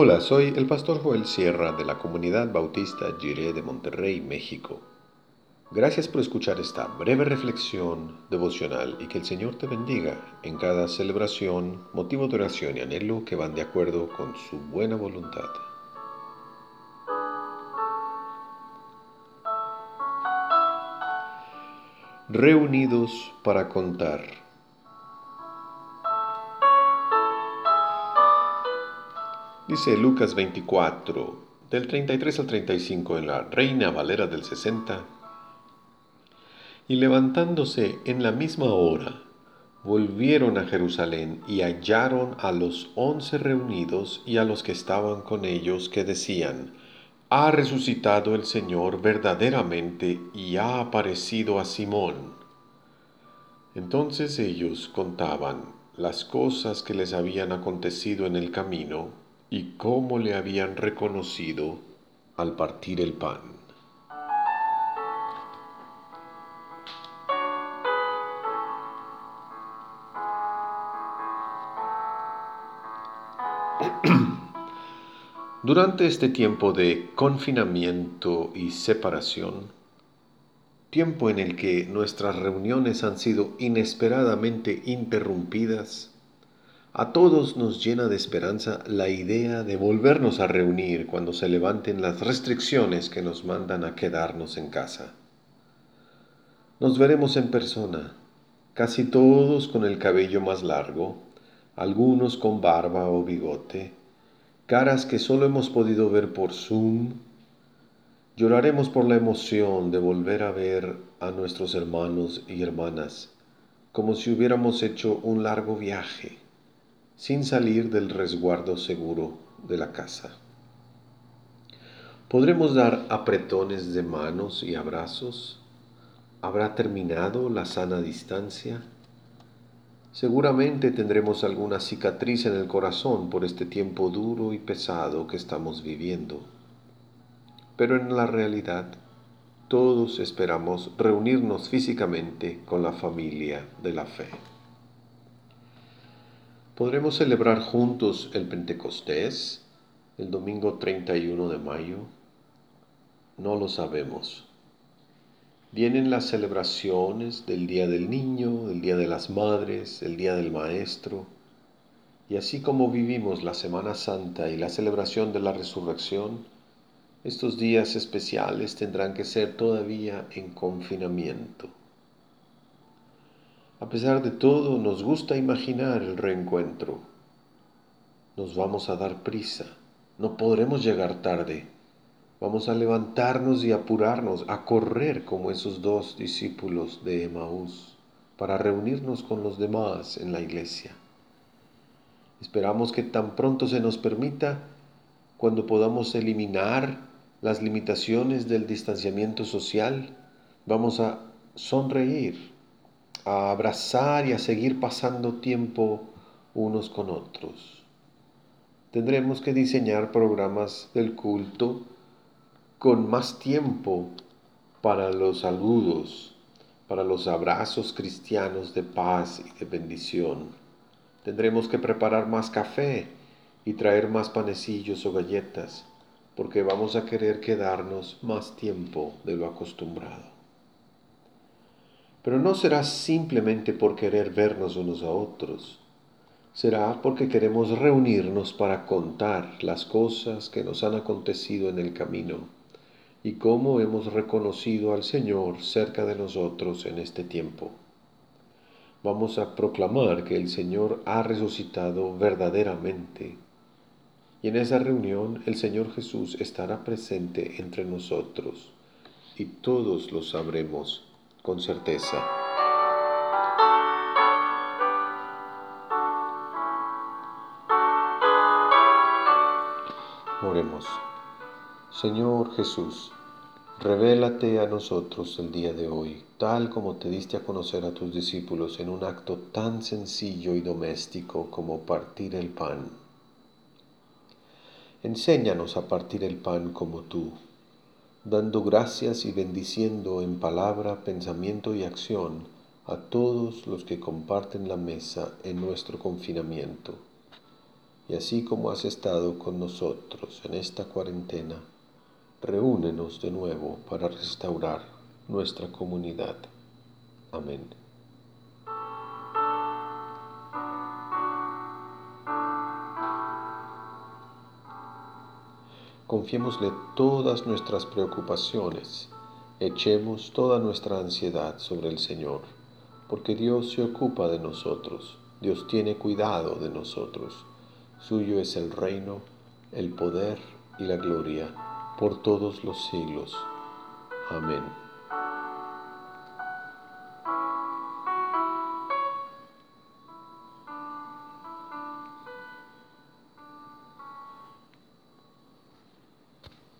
Hola, soy el pastor Joel Sierra de la comunidad bautista Jiré de Monterrey, México. Gracias por escuchar esta breve reflexión devocional y que el Señor te bendiga en cada celebración, motivo de oración y anhelo que van de acuerdo con su buena voluntad. Reunidos para contar. Dice Lucas 24, del 33 al 35 en la Reina Valera del 60. Y levantándose en la misma hora, volvieron a Jerusalén y hallaron a los once reunidos y a los que estaban con ellos que decían, ha resucitado el Señor verdaderamente y ha aparecido a Simón. Entonces ellos contaban las cosas que les habían acontecido en el camino y cómo le habían reconocido al partir el pan. Durante este tiempo de confinamiento y separación, tiempo en el que nuestras reuniones han sido inesperadamente interrumpidas, a todos nos llena de esperanza la idea de volvernos a reunir cuando se levanten las restricciones que nos mandan a quedarnos en casa. Nos veremos en persona, casi todos con el cabello más largo, algunos con barba o bigote, caras que solo hemos podido ver por Zoom. Lloraremos por la emoción de volver a ver a nuestros hermanos y hermanas, como si hubiéramos hecho un largo viaje sin salir del resguardo seguro de la casa. ¿Podremos dar apretones de manos y abrazos? ¿Habrá terminado la sana distancia? Seguramente tendremos alguna cicatriz en el corazón por este tiempo duro y pesado que estamos viviendo. Pero en la realidad, todos esperamos reunirnos físicamente con la familia de la fe. ¿Podremos celebrar juntos el Pentecostés el domingo 31 de mayo? No lo sabemos. Vienen las celebraciones del Día del Niño, el Día de las Madres, el Día del Maestro, y así como vivimos la Semana Santa y la celebración de la Resurrección, estos días especiales tendrán que ser todavía en confinamiento. A pesar de todo, nos gusta imaginar el reencuentro. Nos vamos a dar prisa. No podremos llegar tarde. Vamos a levantarnos y apurarnos, a correr como esos dos discípulos de Emaús, para reunirnos con los demás en la iglesia. Esperamos que tan pronto se nos permita, cuando podamos eliminar las limitaciones del distanciamiento social, vamos a sonreír a abrazar y a seguir pasando tiempo unos con otros. Tendremos que diseñar programas del culto con más tiempo para los saludos, para los abrazos cristianos de paz y de bendición. Tendremos que preparar más café y traer más panecillos o galletas, porque vamos a querer quedarnos más tiempo de lo acostumbrado. Pero no será simplemente por querer vernos unos a otros. Será porque queremos reunirnos para contar las cosas que nos han acontecido en el camino y cómo hemos reconocido al Señor cerca de nosotros en este tiempo. Vamos a proclamar que el Señor ha resucitado verdaderamente. Y en esa reunión el Señor Jesús estará presente entre nosotros y todos lo sabremos con certeza. Oremos. Señor Jesús, revélate a nosotros el día de hoy, tal como te diste a conocer a tus discípulos en un acto tan sencillo y doméstico como partir el pan. Enséñanos a partir el pan como tú, dando gracias y bendiciendo en palabra, pensamiento y acción a todos los que comparten la mesa en nuestro confinamiento. y así como has estado con nosotros en esta cuarentena, reúnenos de nuevo para restaurar nuestra comunidad. Amén. Confiémosle todas nuestras preocupaciones, echemos toda nuestra ansiedad sobre el Señor, porque Dios se ocupa de nosotros, Dios tiene cuidado de nosotros. Suyo es el reino, el poder y la gloria por todos los siglos. Amén.